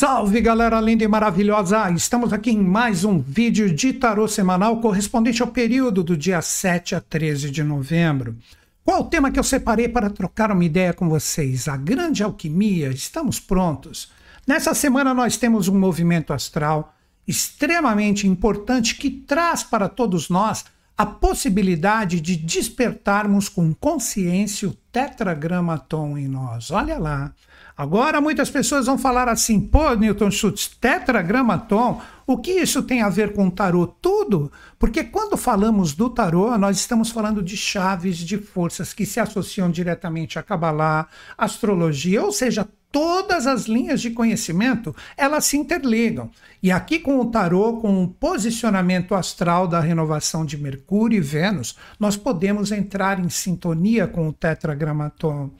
Salve galera linda e maravilhosa! Estamos aqui em mais um vídeo de tarô semanal correspondente ao período do dia 7 a 13 de novembro. Qual o tema que eu separei para trocar uma ideia com vocês? A grande alquimia. Estamos prontos. Nessa semana nós temos um movimento astral extremamente importante que traz para todos nós a possibilidade de despertarmos com consciência o tetragramaton em nós. Olha lá. Agora muitas pessoas vão falar assim: pô, Newton Schultz, tetragramaton, o que isso tem a ver com tarô? Tudo, porque quando falamos do tarô, nós estamos falando de chaves de forças que se associam diretamente a Kabbalah, astrologia, ou seja, todas as linhas de conhecimento, elas se interligam. E aqui com o tarô, com o posicionamento astral da renovação de Mercúrio e Vênus, nós podemos entrar em sintonia com o tetragramaton.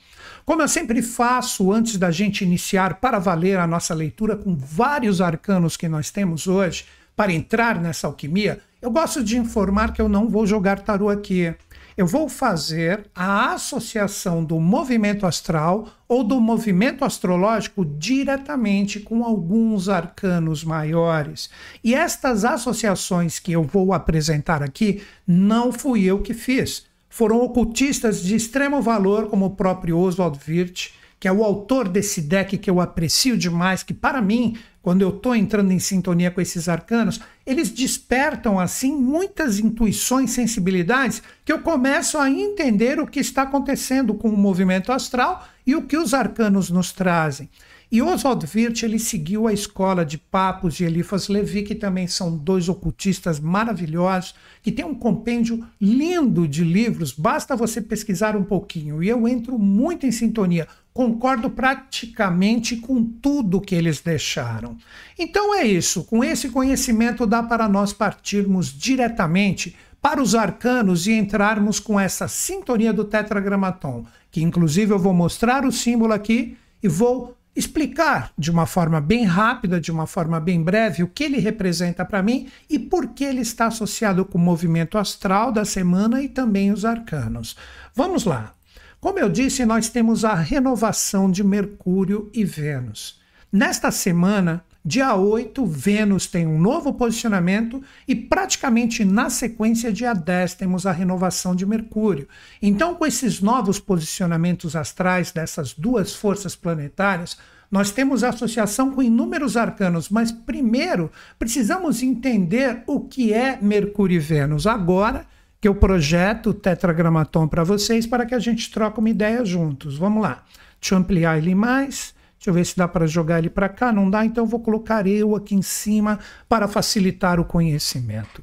Como eu sempre faço antes da gente iniciar para valer a nossa leitura com vários arcanos que nós temos hoje, para entrar nessa alquimia, eu gosto de informar que eu não vou jogar tarô aqui eu vou fazer a associação do movimento astral ou do movimento astrológico diretamente com alguns arcanos maiores. E estas associações que eu vou apresentar aqui não fui eu que fiz. Foram ocultistas de extremo valor, como o próprio Oswald Wirth, que é o autor desse deck que eu aprecio demais, que para mim, quando eu estou entrando em sintonia com esses arcanos, eles despertam assim muitas intuições, sensibilidades, que eu começo a entender o que está acontecendo com o movimento astral e o que os arcanos nos trazem. E Oswald Wirth ele seguiu a escola de Papos e Eliphas Levi, que também são dois ocultistas maravilhosos, que tem um compêndio lindo de livros, basta você pesquisar um pouquinho. E eu entro muito em sintonia, concordo praticamente com tudo que eles deixaram. Então é isso, com esse conhecimento dá para nós partirmos diretamente para os arcanos e entrarmos com essa sintonia do tetragramaton, que inclusive eu vou mostrar o símbolo aqui e vou explicar de uma forma bem rápida, de uma forma bem breve, o que ele representa para mim e por que ele está associado com o movimento astral da semana e também os arcanos. Vamos lá. Como eu disse, nós temos a renovação de Mercúrio e Vênus. Nesta semana, dia 8, Vênus tem um novo posicionamento e praticamente na sequência, dia 10, temos a renovação de Mercúrio. Então, com esses novos posicionamentos astrais dessas duas forças planetárias, nós temos associação com inúmeros arcanos, mas primeiro precisamos entender o que é Mercúrio e Vênus. Agora que eu projeto o tetragramaton para vocês para que a gente troque uma ideia juntos. Vamos lá. Deixa eu ampliar ele mais. Deixa eu ver se dá para jogar ele para cá. Não dá, então vou colocar eu aqui em cima para facilitar o conhecimento.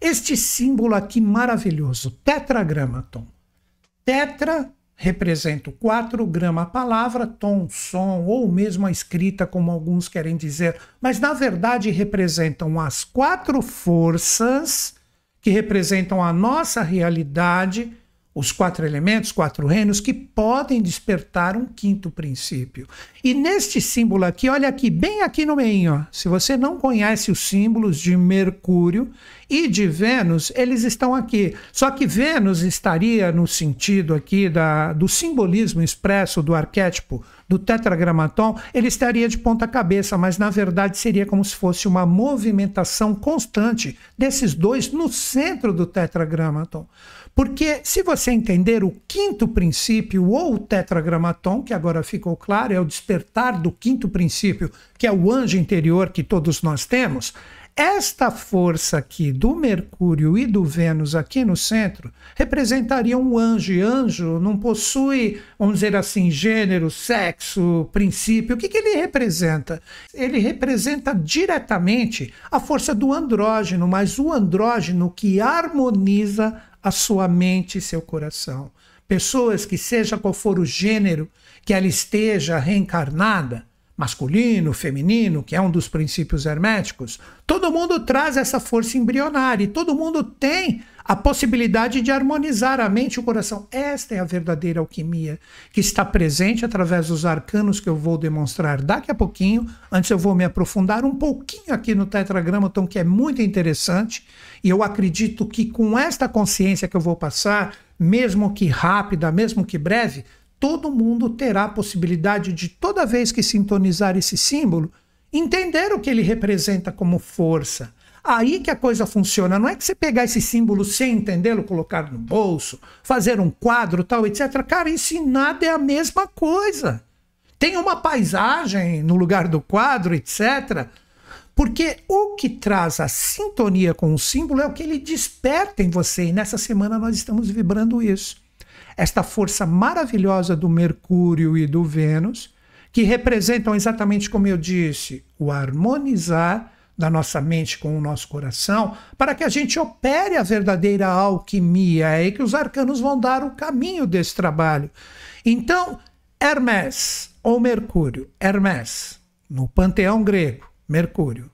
Este símbolo aqui maravilhoso, tetragramaton. Tetra representa o 4 grama a palavra, tom, som ou mesmo a escrita, como alguns querem dizer, mas na verdade representam as quatro forças que representam a nossa realidade os quatro elementos, quatro reinos, que podem despertar um quinto princípio. E neste símbolo aqui, olha aqui, bem aqui no meio, ó, se você não conhece os símbolos de Mercúrio e de Vênus, eles estão aqui. Só que Vênus estaria no sentido aqui da, do simbolismo expresso do arquétipo do tetragramaton, ele estaria de ponta cabeça, mas na verdade seria como se fosse uma movimentação constante desses dois no centro do tetragramaton. Porque se você entender o quinto princípio ou o tetragramaton, que agora ficou claro, é o despertar do quinto princípio, que é o anjo interior que todos nós temos, esta força aqui do Mercúrio e do Vênus aqui no centro representaria um anjo. E anjo não possui, vamos dizer assim, gênero, sexo, princípio. O que, que ele representa? Ele representa diretamente a força do andrógeno, mas o andrógeno que harmoniza a sua mente e seu coração. Pessoas que, seja qual for o gênero que ela esteja reencarnada, masculino, feminino, que é um dos princípios herméticos, todo mundo traz essa força embrionária e todo mundo tem a possibilidade de harmonizar a mente e o coração. Esta é a verdadeira alquimia que está presente através dos arcanos que eu vou demonstrar daqui a pouquinho. Antes eu vou me aprofundar um pouquinho aqui no tetragramaton, que é muito interessante, e eu acredito que com esta consciência que eu vou passar, mesmo que rápida, mesmo que breve, todo mundo terá a possibilidade de, toda vez que sintonizar esse símbolo, entender o que ele representa como força. Aí que a coisa funciona. Não é que você pegar esse símbolo sem entendê-lo, colocar no bolso, fazer um quadro, tal, etc. Cara, ensinado é a mesma coisa. Tem uma paisagem no lugar do quadro, etc. Porque o que traz a sintonia com o símbolo é o que ele desperta em você. E nessa semana nós estamos vibrando isso. Esta força maravilhosa do Mercúrio e do Vênus, que representam exatamente como eu disse, o harmonizar da nossa mente com o nosso coração, para que a gente opere a verdadeira alquimia. É aí que os arcanos vão dar o caminho desse trabalho. Então, Hermes ou Mercúrio, Hermes, no panteão grego, Mercúrio.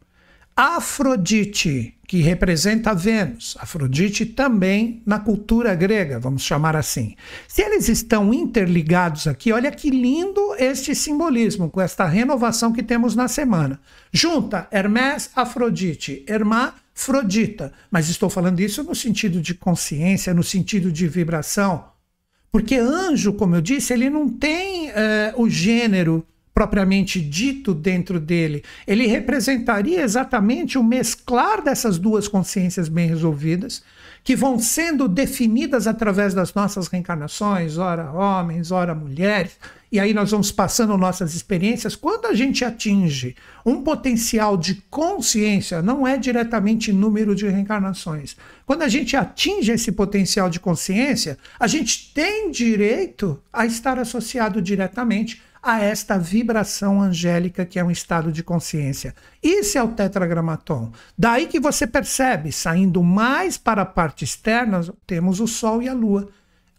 Afrodite, que representa Vênus, Afrodite também na cultura grega, vamos chamar assim. Se eles estão interligados aqui, olha que lindo este simbolismo com esta renovação que temos na semana. Junta Hermes, Afrodite, Hermá, Afrodita. Mas estou falando isso no sentido de consciência, no sentido de vibração. Porque anjo, como eu disse, ele não tem uh, o gênero propriamente dito dentro dele, ele representaria exatamente o mesclar dessas duas consciências bem resolvidas, que vão sendo definidas através das nossas reencarnações, ora homens, ora mulheres, e aí nós vamos passando nossas experiências. Quando a gente atinge um potencial de consciência, não é diretamente número de reencarnações. Quando a gente atinge esse potencial de consciência, a gente tem direito a estar associado diretamente a esta vibração angélica que é um estado de consciência. Isso é o tetragramaton. Daí que você percebe, saindo mais para a parte externa, temos o Sol e a Lua.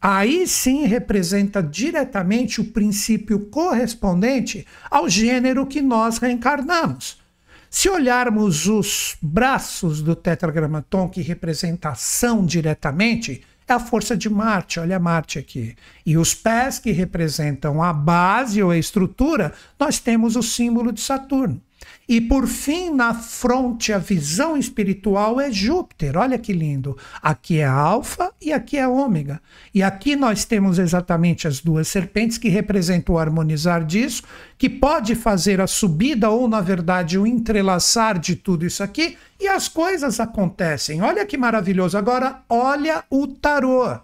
Aí sim representa diretamente o princípio correspondente ao gênero que nós reencarnamos. Se olharmos os braços do tetragramaton, que representa ação diretamente, a força de Marte, olha Marte aqui. E os pés que representam a base ou a estrutura, nós temos o símbolo de Saturno. E por fim, na fronte, a visão espiritual é Júpiter. Olha que lindo. Aqui é Alfa e aqui é Ômega. E aqui nós temos exatamente as duas serpentes que representam o harmonizar disso, que pode fazer a subida ou, na verdade, o entrelaçar de tudo isso aqui e as coisas acontecem. Olha que maravilhoso. Agora, olha o tarô.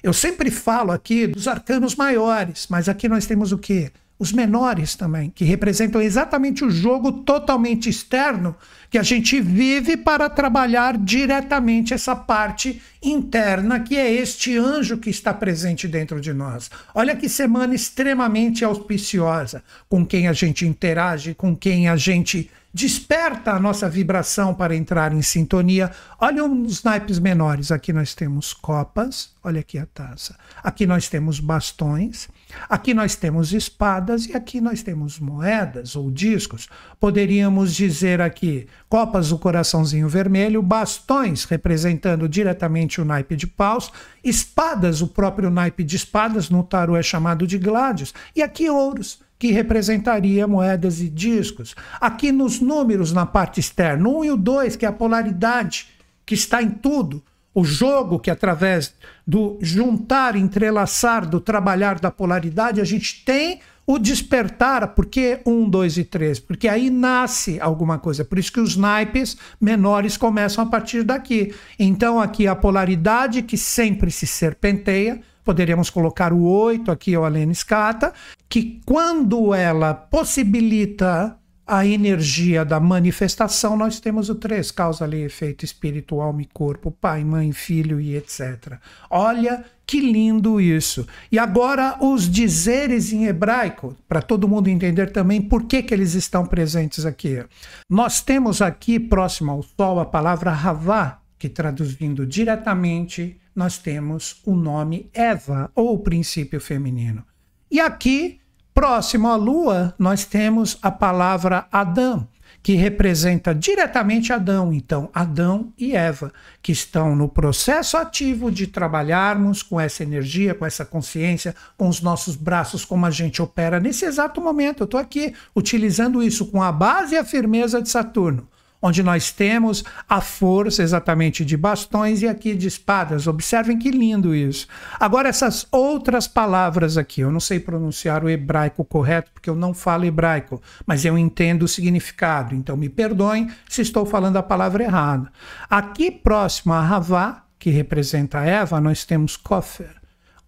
Eu sempre falo aqui dos arcanos maiores, mas aqui nós temos o quê? Os menores também, que representam exatamente o jogo totalmente externo que a gente vive para trabalhar diretamente essa parte interna, que é este anjo que está presente dentro de nós. Olha que semana extremamente auspiciosa, com quem a gente interage, com quem a gente desperta a nossa vibração para entrar em sintonia. Olha os naipes menores. Aqui nós temos copas, olha aqui a taça. Aqui nós temos bastões, aqui nós temos espadas e aqui nós temos moedas ou discos. Poderíamos dizer aqui copas o coraçãozinho vermelho, bastões representando diretamente o naipe de paus, espadas o próprio naipe de espadas, no tarô é chamado de gládios, e aqui ouros que representaria moedas e discos. Aqui nos números na parte externa, 1 um e o 2, que é a polaridade que está em tudo. O jogo que através do juntar, entrelaçar, do trabalhar da polaridade, a gente tem o despertar, porque um, dois e três, porque aí nasce alguma coisa. Por isso que os naipes menores começam a partir daqui. Então aqui a polaridade que sempre se serpenteia, Poderíamos colocar o 8 aqui, o Alene Scata, que quando ela possibilita a energia da manifestação, nós temos o 3, causa, lei, efeito, espírito, alma e corpo, pai, mãe, filho e etc. Olha que lindo isso. E agora os dizeres em hebraico, para todo mundo entender também por que, que eles estão presentes aqui. Nós temos aqui, próximo ao sol, a palavra Havá, que traduzindo diretamente nós temos o nome Eva, ou princípio feminino. E aqui, próximo à Lua, nós temos a palavra Adão, que representa diretamente Adão. Então, Adão e Eva, que estão no processo ativo de trabalharmos com essa energia, com essa consciência, com os nossos braços, como a gente opera nesse exato momento. Eu estou aqui utilizando isso com a base e a firmeza de Saturno onde nós temos a força exatamente de bastões e aqui de espadas. Observem que lindo isso. Agora, essas outras palavras aqui, eu não sei pronunciar o hebraico correto porque eu não falo hebraico, mas eu entendo o significado, então me perdoem se estou falando a palavra errada. Aqui próximo a Havá, que representa Eva, nós temos Kofer,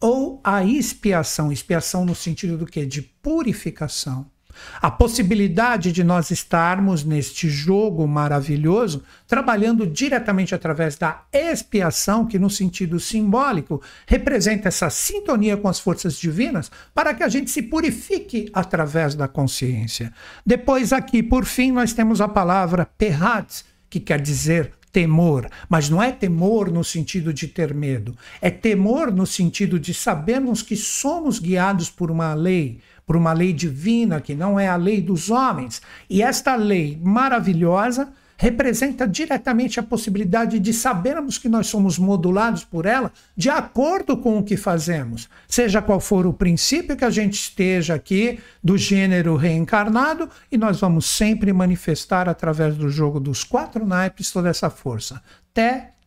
ou a expiação, expiação no sentido do que? De purificação. A possibilidade de nós estarmos neste jogo maravilhoso, trabalhando diretamente através da expiação, que no sentido simbólico representa essa sintonia com as forças divinas, para que a gente se purifique através da consciência. Depois, aqui, por fim, nós temos a palavra perhat, que quer dizer temor, mas não é temor no sentido de ter medo, é temor no sentido de sabermos que somos guiados por uma lei, por uma lei divina que não é a lei dos homens. E esta lei maravilhosa representa diretamente a possibilidade de sabermos que nós somos modulados por ela de acordo com o que fazemos, seja qual for o princípio que a gente esteja aqui do gênero reencarnado, e nós vamos sempre manifestar através do jogo dos quatro naipes toda essa força.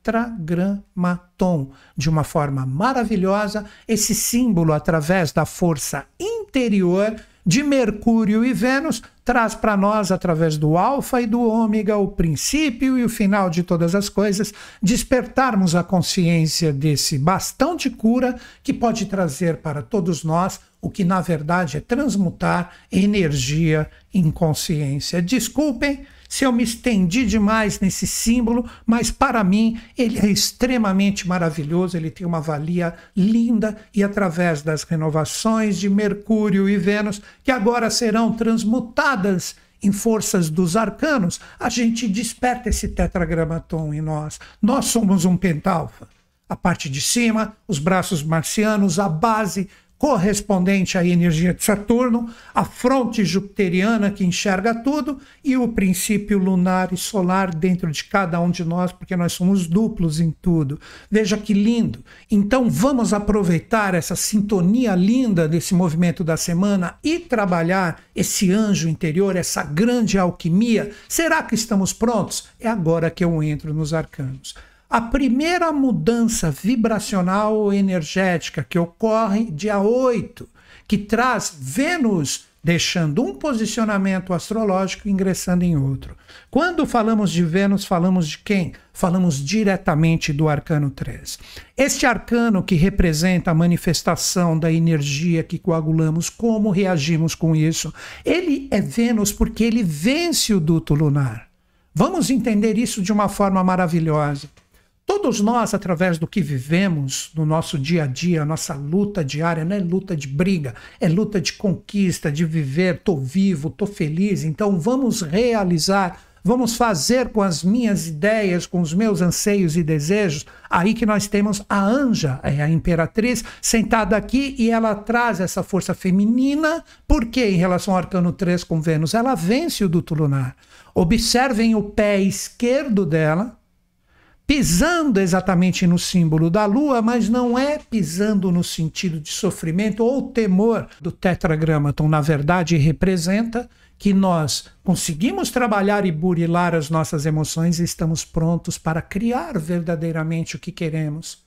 Tetragramaton, de uma forma maravilhosa, esse símbolo através da força interior de Mercúrio e Vênus traz para nós, através do Alfa e do Ômega, o princípio e o final de todas as coisas, despertarmos a consciência desse bastão de cura que pode trazer para todos nós o que na verdade é transmutar energia em consciência. Desculpem se eu me estendi demais nesse símbolo, mas para mim ele é extremamente maravilhoso, ele tem uma valia linda e através das renovações de Mercúrio e Vênus, que agora serão transmutadas em forças dos arcanos, a gente desperta esse tetragramaton em nós. Nós somos um pentalfa. A parte de cima, os braços marcianos, a base correspondente à energia de Saturno, a fronte jupiteriana que enxerga tudo e o princípio lunar e solar dentro de cada um de nós, porque nós somos duplos em tudo. Veja que lindo. Então vamos aproveitar essa sintonia linda desse movimento da semana e trabalhar esse anjo interior, essa grande alquimia. Será que estamos prontos? É agora que eu entro nos arcanos. A primeira mudança vibracional ou energética que ocorre dia 8, que traz Vênus deixando um posicionamento astrológico e ingressando em outro. Quando falamos de Vênus, falamos de quem? Falamos diretamente do arcano 3. Este arcano que representa a manifestação da energia que coagulamos, como reagimos com isso? Ele é Vênus porque ele vence o duto lunar. Vamos entender isso de uma forma maravilhosa. Todos nós, através do que vivemos no nosso dia a dia, nossa luta diária, não é luta de briga, é luta de conquista, de viver, tô vivo, tô feliz, então vamos realizar, vamos fazer com as minhas ideias, com os meus anseios e desejos. Aí que nós temos a anja, é a imperatriz, sentada aqui e ela traz essa força feminina, porque em relação ao arcano 3 com Vênus, ela vence o duto lunar. Observem o pé esquerdo dela, pisando exatamente no símbolo da lua, mas não é pisando no sentido de sofrimento ou temor do tetragramaton. Na verdade, representa que nós conseguimos trabalhar e burilar as nossas emoções e estamos prontos para criar verdadeiramente o que queremos.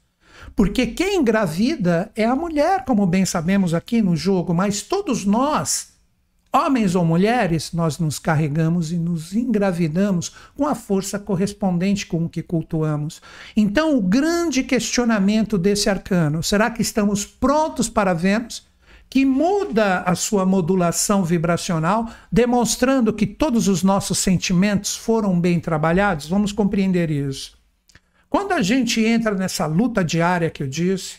Porque quem engravida é a mulher, como bem sabemos aqui no jogo, mas todos nós Homens ou mulheres, nós nos carregamos e nos engravidamos com a força correspondente com o que cultuamos. Então, o grande questionamento desse arcano: será que estamos prontos para Vênus? Que muda a sua modulação vibracional, demonstrando que todos os nossos sentimentos foram bem trabalhados? Vamos compreender isso. Quando a gente entra nessa luta diária que eu disse,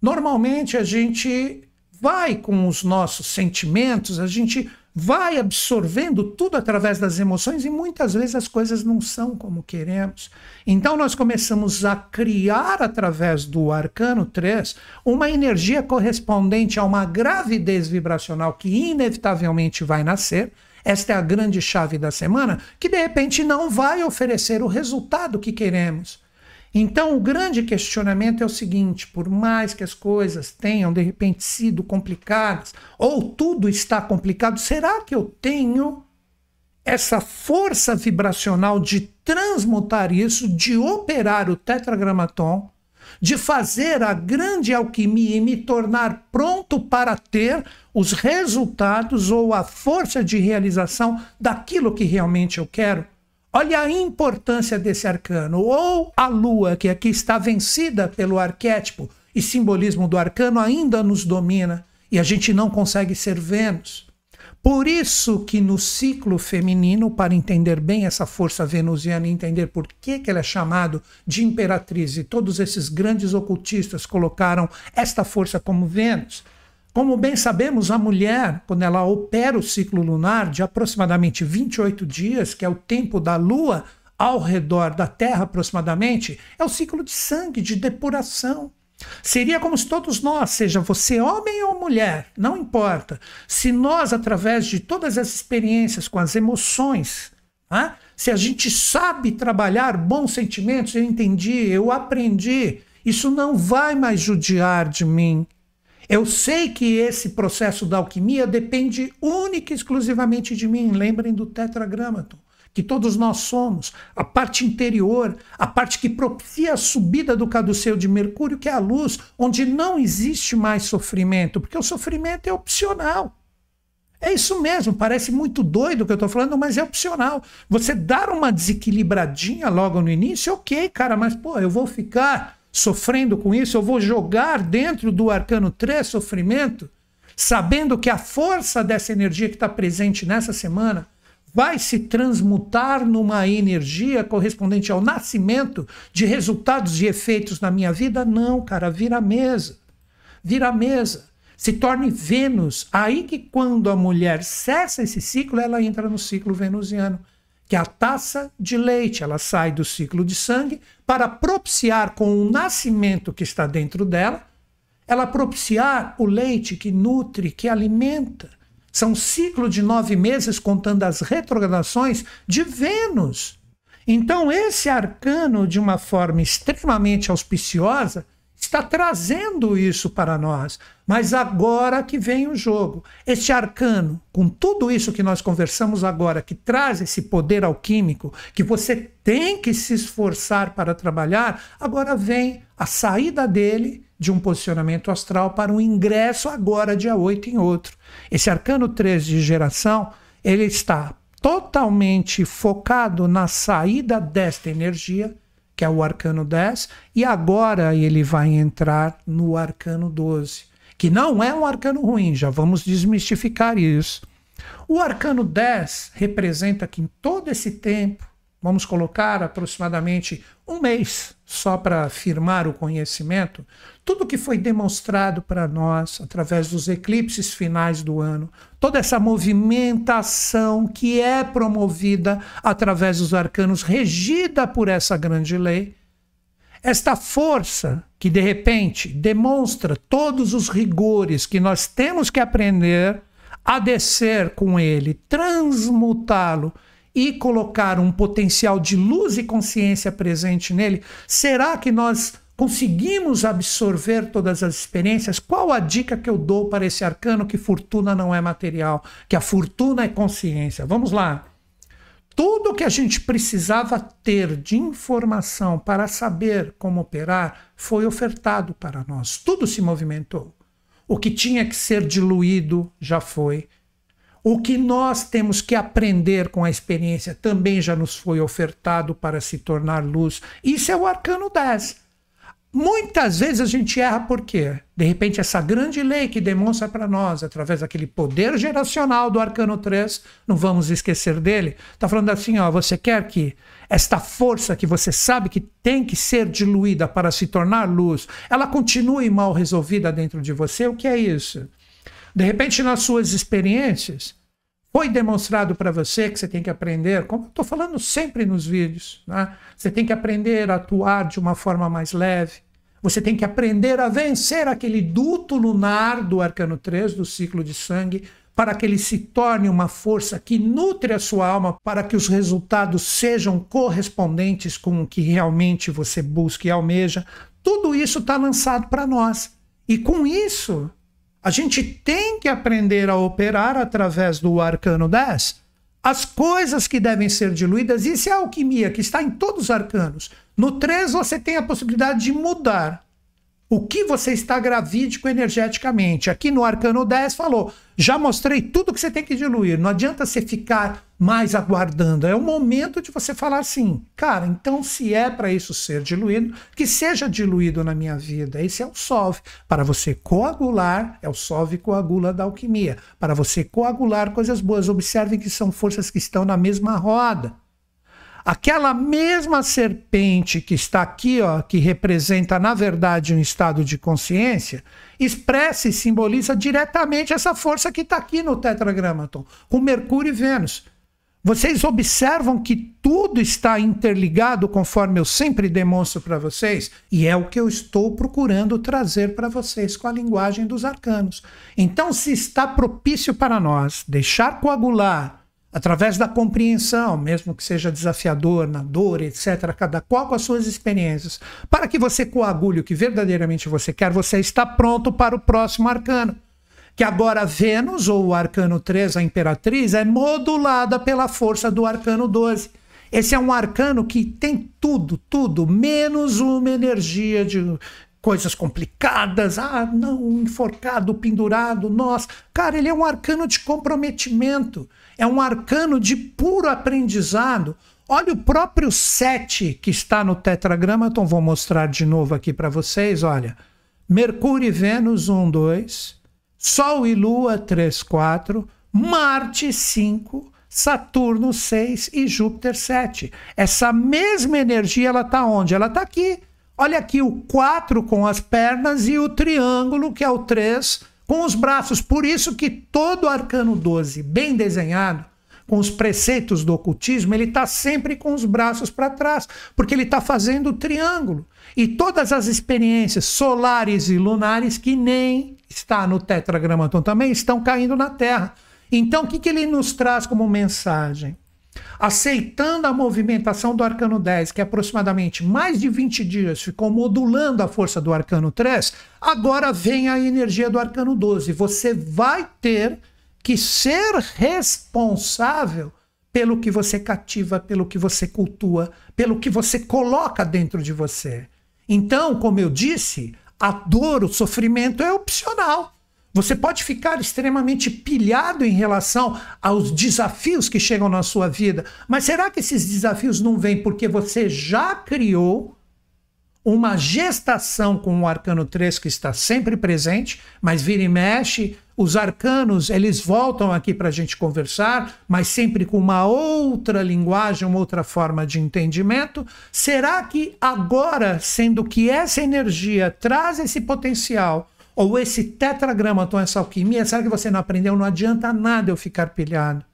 normalmente a gente vai com os nossos sentimentos, a gente vai absorvendo tudo através das emoções e muitas vezes as coisas não são como queremos. Então nós começamos a criar através do arcano 3 uma energia correspondente a uma gravidez vibracional que inevitavelmente vai nascer. Esta é a grande chave da semana, que de repente não vai oferecer o resultado que queremos. Então, o grande questionamento é o seguinte: por mais que as coisas tenham de repente sido complicadas, ou tudo está complicado, será que eu tenho essa força vibracional de transmutar isso, de operar o tetragramaton, de fazer a grande alquimia e me tornar pronto para ter os resultados ou a força de realização daquilo que realmente eu quero. Olha a importância desse arcano. Ou a lua, que aqui está vencida pelo arquétipo e simbolismo do arcano, ainda nos domina e a gente não consegue ser Vênus. Por isso que no ciclo feminino, para entender bem essa força venusiana e entender por que, que ela é chamada de imperatriz, e todos esses grandes ocultistas colocaram esta força como Vênus. Como bem sabemos, a mulher, quando ela opera o ciclo lunar de aproximadamente 28 dias, que é o tempo da lua ao redor da Terra aproximadamente, é o ciclo de sangue, de depuração. Seria como se todos nós, seja você homem ou mulher, não importa, se nós, através de todas as experiências com as emoções, né, se a gente sabe trabalhar bons sentimentos, eu entendi, eu aprendi, isso não vai mais judiar de mim. Eu sei que esse processo da alquimia depende única e exclusivamente de mim. Lembrem do tetragramaton que todos nós somos, a parte interior, a parte que propicia a subida do caduceu de Mercúrio, que é a luz, onde não existe mais sofrimento, porque o sofrimento é opcional. É isso mesmo, parece muito doido o que eu estou falando, mas é opcional. Você dar uma desequilibradinha logo no início, ok, cara, mas pô, eu vou ficar sofrendo com isso, eu vou jogar dentro do arcano 3 sofrimento, sabendo que a força dessa energia que está presente nessa semana vai se transmutar numa energia correspondente ao nascimento de resultados e efeitos na minha vida? Não, cara, vira mesa. Vira mesa. Se torne Vênus. Aí que quando a mulher cessa esse ciclo, ela entra no ciclo venusiano, que a taça de leite. Ela sai do ciclo de sangue para propiciar com o nascimento que está dentro dela, ela propiciar o leite que nutre, que alimenta. São ciclo de nove meses contando as retrogradações de Vênus. Então, esse arcano, de uma forma extremamente auspiciosa, está trazendo isso para nós. Mas agora que vem o jogo. Este arcano, com tudo isso que nós conversamos agora, que traz esse poder alquímico, que você tem que se esforçar para trabalhar, agora vem a saída dele de um posicionamento astral para um ingresso agora dia 8 em outro. Esse arcano 3 de geração, ele está totalmente focado na saída desta energia, que é o arcano 10, e agora ele vai entrar no arcano 12, que não é um arcano ruim, já vamos desmistificar isso. O arcano 10 representa que em todo esse tempo vamos colocar aproximadamente um mês só para firmar o conhecimento, tudo que foi demonstrado para nós através dos eclipses finais do ano, toda essa movimentação que é promovida através dos arcanos, regida por essa grande lei, esta força que de repente demonstra todos os rigores que nós temos que aprender a descer com ele, transmutá-lo e colocar um potencial de luz e consciência presente nele, será que nós conseguimos absorver todas as experiências? Qual a dica que eu dou para esse arcano que fortuna não é material, que a fortuna é consciência? Vamos lá. Tudo que a gente precisava ter de informação para saber como operar foi ofertado para nós. Tudo se movimentou. O que tinha que ser diluído já foi. O que nós temos que aprender com a experiência também já nos foi ofertado para se tornar luz. Isso é o arcano 10. Muitas vezes a gente erra por quê? De repente, essa grande lei que demonstra para nós, através daquele poder geracional do arcano 3, não vamos esquecer dele, está falando assim: ó, você quer que esta força que você sabe que tem que ser diluída para se tornar luz, ela continue mal resolvida dentro de você? O que é isso? De repente, nas suas experiências, foi demonstrado para você que você tem que aprender, como eu estou falando sempre nos vídeos, né? você tem que aprender a atuar de uma forma mais leve, você tem que aprender a vencer aquele duto lunar do arcano 3, do ciclo de sangue, para que ele se torne uma força que nutre a sua alma, para que os resultados sejam correspondentes com o que realmente você busca e almeja. Tudo isso está lançado para nós. E com isso, a gente tem que aprender a operar através do arcano 10 as coisas que devem ser diluídas, isso é a alquimia que está em todos os arcanos. No 3 você tem a possibilidade de mudar o que você está gravídico energeticamente. Aqui no Arcano 10 falou: já mostrei tudo que você tem que diluir. Não adianta você ficar mais aguardando. É o momento de você falar assim, cara, então se é para isso ser diluído, que seja diluído na minha vida. Esse é o solve. Para você coagular, é o solve coagula da alquimia. Para você coagular coisas boas, observe que são forças que estão na mesma roda. Aquela mesma serpente que está aqui, ó, que representa, na verdade, um estado de consciência, expressa e simboliza diretamente essa força que está aqui no tetragramaton, com Mercúrio e Vênus. Vocês observam que tudo está interligado, conforme eu sempre demonstro para vocês, e é o que eu estou procurando trazer para vocês com a linguagem dos arcanos. Então, se está propício para nós deixar coagular através da compreensão, mesmo que seja desafiador, na dor, etc., cada qual com as suas experiências, para que você coagule o que verdadeiramente você quer, você está pronto para o próximo arcano. Que agora Vênus, ou o arcano 3, a imperatriz, é modulada pela força do arcano 12. Esse é um arcano que tem tudo, tudo, menos uma energia de coisas complicadas. Ah, não, enforcado, pendurado, nós. Cara, ele é um arcano de comprometimento é um arcano de puro aprendizado. Olha o próprio 7 que está no tetragrama, então vou mostrar de novo aqui para vocês, olha. Mercúrio e Vênus 1, 2, Sol e Lua 3, 4, Marte 5, Saturno 6 e Júpiter 7. Essa mesma energia ela está onde? Ela está aqui. Olha aqui o 4 com as pernas e o triângulo, que é o 3, com os braços. Por isso que todo arcano 12, bem desenhado, com os preceitos do ocultismo, ele está sempre com os braços para trás, porque ele está fazendo o triângulo. E todas as experiências solares e lunares, que nem está no tetragramaton também, estão caindo na Terra. Então, o que, que ele nos traz como mensagem? Aceitando a movimentação do arcano 10, que aproximadamente mais de 20 dias ficou modulando a força do arcano 3, agora vem a energia do arcano 12. Você vai ter que ser responsável pelo que você cativa, pelo que você cultua, pelo que você coloca dentro de você. Então, como eu disse, a dor, o sofrimento é opcional. Você pode ficar extremamente pilhado em relação aos desafios que chegam na sua vida, mas será que esses desafios não vêm porque você já criou uma gestação com o arcano 3 que está sempre presente, mas vira e mexe, os arcanos, eles voltam aqui para a gente conversar, mas sempre com uma outra linguagem, uma outra forma de entendimento. Será que agora, sendo que essa energia traz esse potencial ou esse tetragramaton, essa alquimia, será que você não aprendeu? Não adianta nada eu ficar pilhado.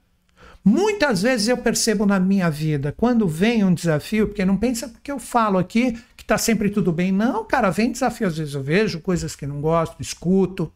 Muitas vezes eu percebo na minha vida, quando vem um desafio, porque não pensa porque eu falo aqui que está sempre tudo bem. Não, cara, vem desafio. Às vezes eu vejo coisas que não gosto, escuto.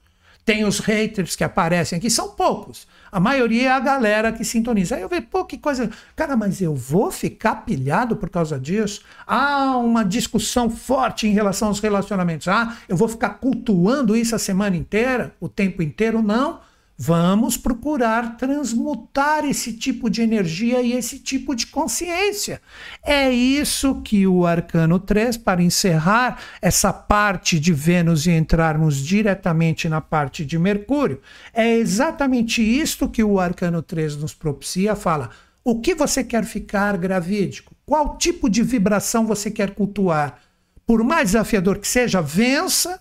Tem os haters que aparecem aqui, são poucos. A maioria é a galera que sintoniza. Aí eu vejo, pô, que coisa. Cara, mas eu vou ficar pilhado por causa disso? Há uma discussão forte em relação aos relacionamentos. Ah, eu vou ficar cultuando isso a semana inteira, o tempo inteiro? Não. Vamos procurar transmutar esse tipo de energia e esse tipo de consciência. É isso que o Arcano 3, para encerrar essa parte de Vênus e entrarmos diretamente na parte de Mercúrio, é exatamente isto que o Arcano 3 nos propicia. Fala: o que você quer ficar gravídico? Qual tipo de vibração você quer cultuar? Por mais desafiador que seja, vença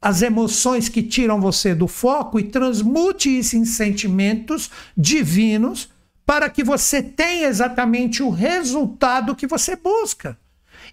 as emoções que tiram você do foco e transmute isso em sentimentos divinos para que você tenha exatamente o resultado que você busca.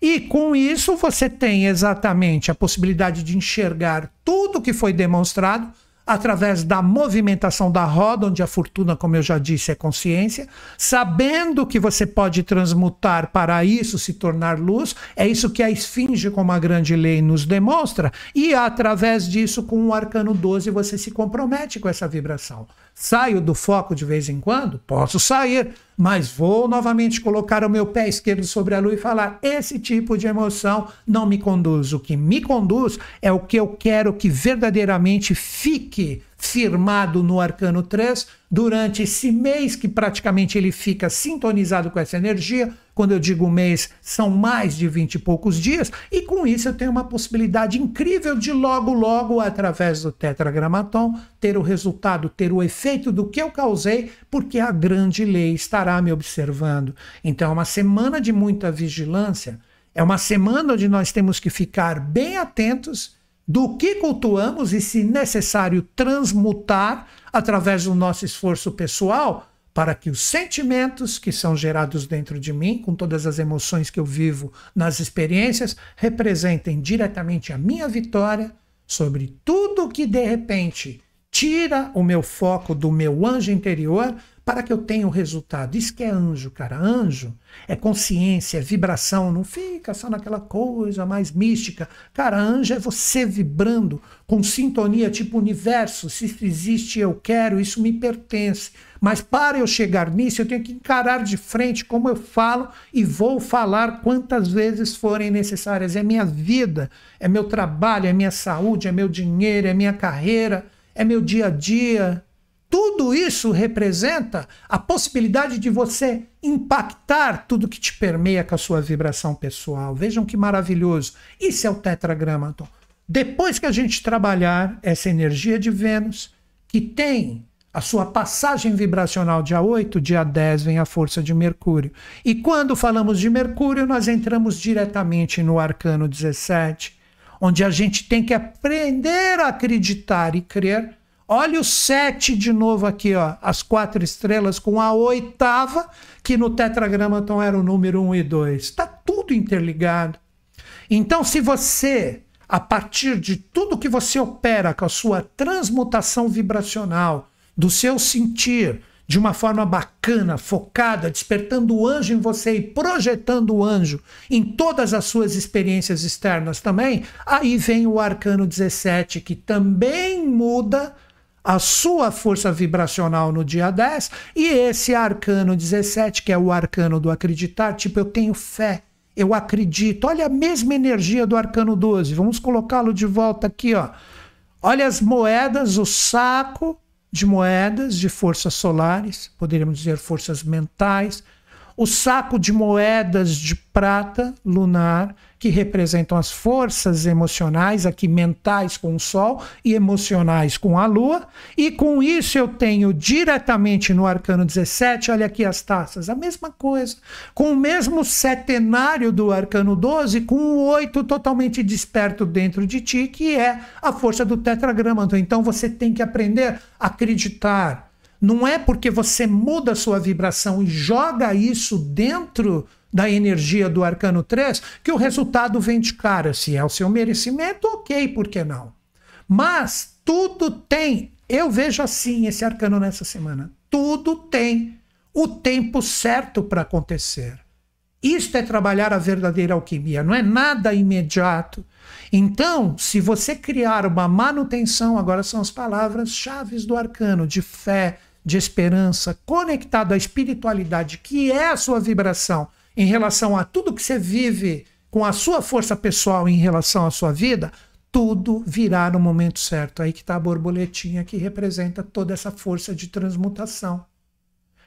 E com isso você tem exatamente a possibilidade de enxergar tudo que foi demonstrado através da movimentação da roda, onde a fortuna, como eu já disse, é consciência, sabendo que você pode transmutar para isso se tornar luz, é isso que a esfinge, como a grande lei, nos demonstra, e através disso, com o arcano 12, você se compromete com essa vibração. Saio do foco de vez em quando? Posso sair, mas vou novamente colocar o meu pé esquerdo sobre a lua e falar: esse tipo de emoção não me conduz. O que me conduz é o que eu quero que verdadeiramente fique firmado no arcano 3 durante esse mês que praticamente ele fica sintonizado com essa energia. Quando eu digo mês, são mais de 20 e poucos dias, e com isso eu tenho uma possibilidade incrível de logo, logo, através do tetragramaton, ter o resultado, ter o efeito do que eu causei, porque a grande lei estará me observando. Então, é uma semana de muita vigilância, é uma semana onde nós temos que ficar bem atentos do que cultuamos e, se necessário, transmutar através do nosso esforço pessoal para que os sentimentos que são gerados dentro de mim, com todas as emoções que eu vivo nas experiências, representem diretamente a minha vitória sobre tudo que de repente tira o meu foco do meu anjo interior para que eu tenha o resultado. Isso que é anjo, cara. Anjo é consciência, é vibração, não fica só naquela coisa mais mística. Cara, anjo é você vibrando com sintonia, tipo universo. Se isso existe, eu quero, isso me pertence. Mas para eu chegar nisso, eu tenho que encarar de frente como eu falo e vou falar quantas vezes forem necessárias. É minha vida, é meu trabalho, é minha saúde, é meu dinheiro, é minha carreira, é meu dia a dia, tudo isso representa a possibilidade de você impactar tudo que te permeia com a sua vibração pessoal. Vejam que maravilhoso. Isso é o tetragramaton. Depois que a gente trabalhar essa energia de Vênus, que tem a sua passagem vibracional dia 8, dia 10 vem a força de Mercúrio. E quando falamos de Mercúrio, nós entramos diretamente no arcano 17, onde a gente tem que aprender a acreditar e crer Olha o 7 de novo aqui, ó, as quatro estrelas com a oitava, que no tetragramaton era o número 1 e 2. Está tudo interligado. Então, se você, a partir de tudo que você opera com a sua transmutação vibracional, do seu sentir, de uma forma bacana, focada, despertando o anjo em você e projetando o anjo em todas as suas experiências externas também, aí vem o arcano 17, que também muda a sua força vibracional no dia 10 e esse arcano 17, que é o arcano do acreditar, tipo, eu tenho fé, eu acredito. Olha a mesma energia do arcano 12. Vamos colocá-lo de volta aqui, ó. Olha as moedas, o saco de moedas de forças solares, poderíamos dizer forças mentais, o saco de moedas de prata lunar que representam as forças emocionais, aqui mentais com o Sol e emocionais com a Lua. E com isso eu tenho diretamente no arcano 17, olha aqui as taças, a mesma coisa. Com o mesmo setenário do arcano 12, com o 8 totalmente desperto dentro de ti, que é a força do tetragrama. Então você tem que aprender a acreditar. Não é porque você muda a sua vibração e joga isso dentro da energia do arcano 3, que o resultado vem de cara. Se é o seu merecimento, ok, por que não? Mas tudo tem, eu vejo assim esse arcano nessa semana, tudo tem o tempo certo para acontecer. Isto é trabalhar a verdadeira alquimia, não é nada imediato. Então, se você criar uma manutenção, agora são as palavras-chave do arcano, de fé, de esperança, conectado à espiritualidade, que é a sua vibração, em relação a tudo que você vive com a sua força pessoal em relação à sua vida, tudo virá no momento certo. Aí que está a borboletinha que representa toda essa força de transmutação.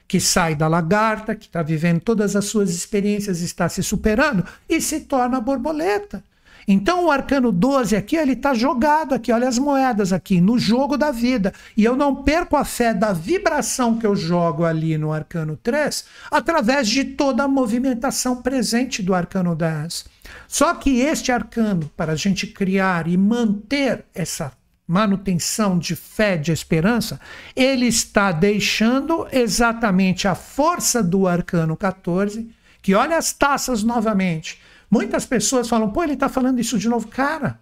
Que sai da lagarta, que está vivendo todas as suas experiências, está se superando e se torna borboleta. Então o arcano 12 aqui, ele está jogado aqui, olha as moedas aqui, no jogo da vida. E eu não perco a fé da vibração que eu jogo ali no arcano 3, através de toda a movimentação presente do arcano 10. Só que este arcano, para a gente criar e manter essa manutenção de fé, de esperança, ele está deixando exatamente a força do arcano 14, que olha as taças novamente Muitas pessoas falam, pô, ele está falando isso de novo. Cara,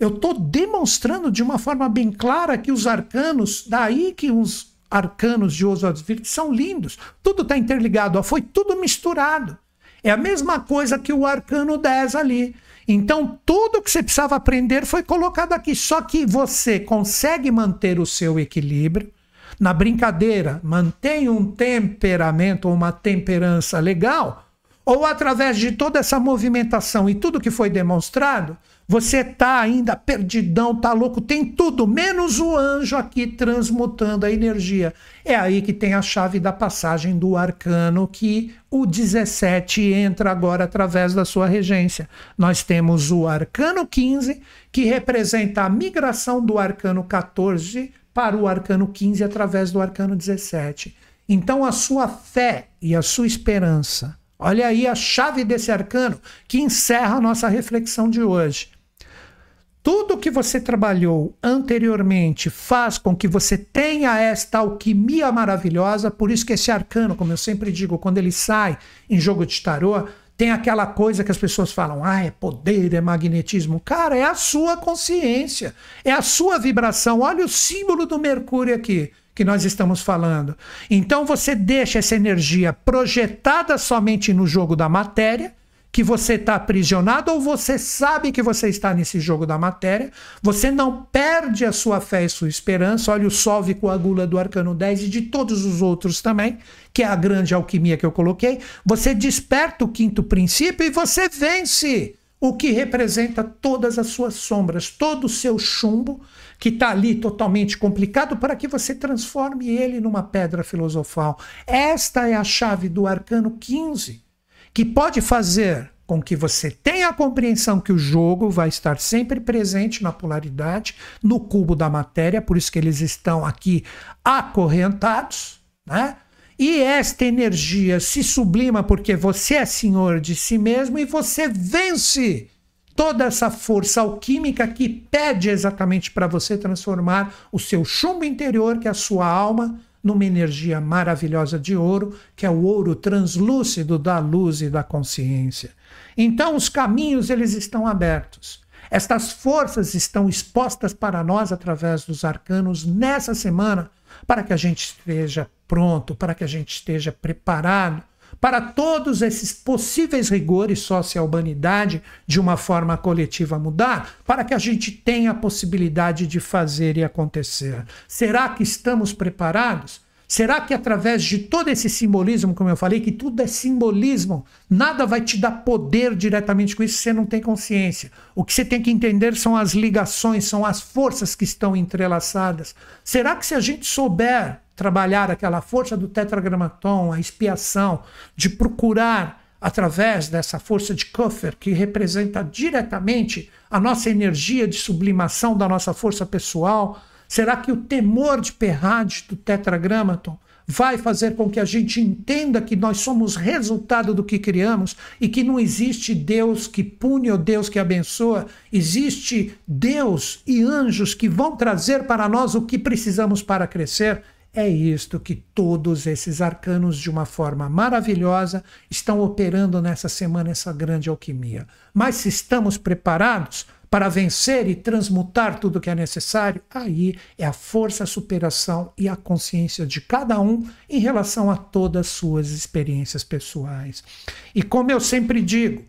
eu estou demonstrando de uma forma bem clara que os arcanos, daí que os arcanos de Oswald Wirth são lindos. Tudo está interligado, ó, foi tudo misturado. É a mesma coisa que o arcano 10 ali. Então, tudo que você precisava aprender foi colocado aqui. Só que você consegue manter o seu equilíbrio. Na brincadeira, mantém um temperamento ou uma temperança legal Ou através de toda essa movimentação e tudo que foi demonstrado, você tá ainda perdidão, tá louco, tem tudo, menos o anjo aqui transmutando a energia. É aí que tem a chave da passagem do arcano que o 17 entra agora através da sua regência. Nós temos o arcano 15, que representa a migração do arcano 14 para o arcano 15 através do arcano 17. Então a sua fé e a sua esperança Olha aí a chave desse arcano que encerra a nossa reflexão de hoje. Tudo que você trabalhou anteriormente faz com que você tenha esta alquimia maravilhosa, por isso que esse arcano, como eu sempre digo, quando ele sai em jogo de tarô, tem aquela coisa que as pessoas falam: ah, é poder, é magnetismo. Cara, é a sua consciência, é a sua vibração. Olha o símbolo do Mercúrio aqui que nós estamos falando. Então você deixa essa energia projetada somente no jogo da matéria que você está aprisionado ou você sabe que você está nesse jogo da matéria, você não perde a sua fé e sua esperança. Olha o Sol coagula do Arcano 10 e de todos os outros também, que é a grande alquimia que eu coloquei. Você desperta o quinto princípio e você vence o que representa todas as suas sombras, todo o seu chumbo que está ali totalmente complicado para que você transforme ele numa pedra filosofal. Esta é a chave do arcano 15 que pode fazer com que você tenha a compreensão que o jogo vai estar sempre presente na polaridade, no cubo da matéria, por isso que eles estão aqui acorrentados, né? E esta energia se sublima porque você é senhor de si mesmo e você vence toda essa força alquímica que pede exatamente para você transformar o seu chumbo interior, que é a sua alma, numa energia maravilhosa de ouro, que é o ouro translúcido da luz e da consciência. Então os caminhos eles estão abertos. Estas forças estão expostas para nós através dos arcanos nessa semana, para que a gente esteja pronto, para que a gente esteja preparado para todos esses possíveis rigores sócio-humanidade de uma forma coletiva mudar, para que a gente tenha a possibilidade de fazer e acontecer. Será que estamos preparados? Será que através de todo esse simbolismo, como eu falei, que tudo é simbolismo, nada vai te dar poder diretamente com isso você não tem consciência? O que você tem que entender são as ligações, são as forças que estão entrelaçadas. Será que se a gente souber trabalhar aquela força do tetragramaton, a expiação, de procurar através dessa força de Kuffer, que representa diretamente a nossa energia de sublimação da nossa força pessoal, será que o temor de Perrade do tetragramaton vai fazer com que a gente entenda que nós somos resultado do que criamos e que não existe Deus que pune ou Deus que abençoa, existe Deus e anjos que vão trazer para nós o que precisamos para crescer é isto que todos esses arcanos, de uma forma maravilhosa, estão operando nessa semana, essa grande alquimia. Mas se estamos preparados para vencer e transmutar tudo que é necessário, aí é a força, a superação e a consciência de cada um em relação a todas as suas experiências pessoais. E como eu sempre digo,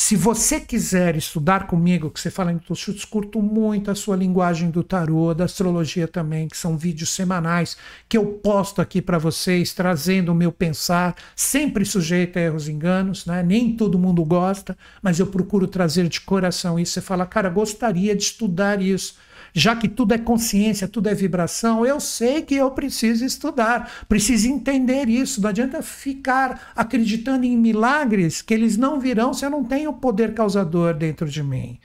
se você quiser estudar comigo, que você fala em chutes, curto muito a sua linguagem do tarô, da astrologia também, que são vídeos semanais que eu posto aqui para vocês, trazendo o meu pensar, sempre sujeito a erros e enganos, né? Nem todo mundo gosta, mas eu procuro trazer de coração isso. Você fala, cara, gostaria de estudar isso já que tudo é consciência, tudo é vibração, eu sei que eu preciso estudar, preciso entender isso. Não adianta ficar acreditando em milagres que eles não virão se eu não tenho o poder causador dentro de mim.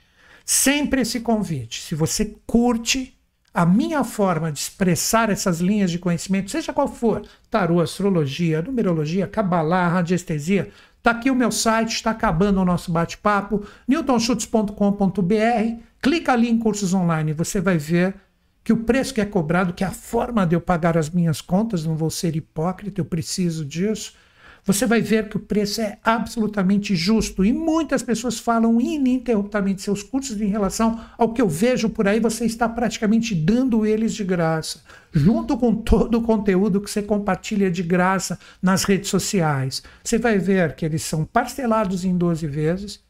Sempre esse convite. Se você curte a minha forma de expressar essas linhas de conhecimento, seja qual for, tarô, astrologia, numerologia, cabalá, radiestesia, Está aqui o meu site, está acabando o nosso bate-papo, newtonschutz.com.br. Clica ali em cursos online, você vai ver que o preço que é cobrado, que é a forma de eu pagar as minhas contas, não vou ser hipócrita, eu preciso disso, você vai ver que o preço é absolutamente justo. E muitas pessoas falam ininterruptamente seus cursos em relação ao que eu vejo por aí, você está praticamente dando eles de graça, junto com todo o conteúdo que você compartilha de graça nas redes sociais. Você vai ver que eles são parcelados em 12 vezes.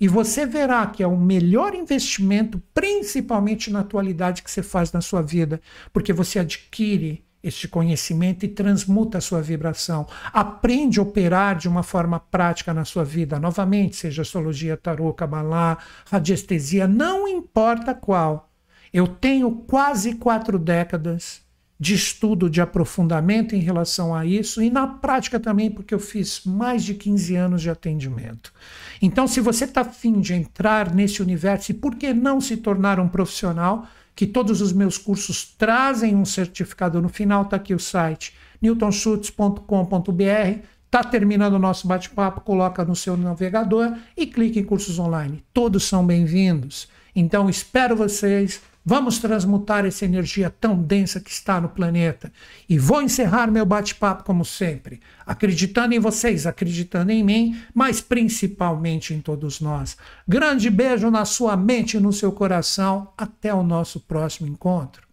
E você verá que é o melhor investimento, principalmente na atualidade, que você faz na sua vida, porque você adquire este conhecimento e transmuta a sua vibração. Aprende a operar de uma forma prática na sua vida. Novamente, seja astrologia, tarô, cabalá, radiestesia, não importa qual. Eu tenho quase quatro décadas de estudo, de aprofundamento em relação a isso e na prática também, porque eu fiz mais de 15 anos de atendimento. Então, se você está afim de entrar nesse universo e por que não se tornar um profissional, que todos os meus cursos trazem um certificado no final, está aqui o site newtonschutz.com.br. Está terminando o nosso bate-papo, coloca no seu navegador e clique em cursos online. Todos são bem-vindos. Então, espero vocês Vamos transmutar essa energia tão densa que está no planeta. E vou encerrar meu bate-papo como sempre, acreditando em vocês, acreditando em mim, mas principalmente em todos nós. Grande beijo na sua mente e no seu coração. Até o nosso próximo encontro.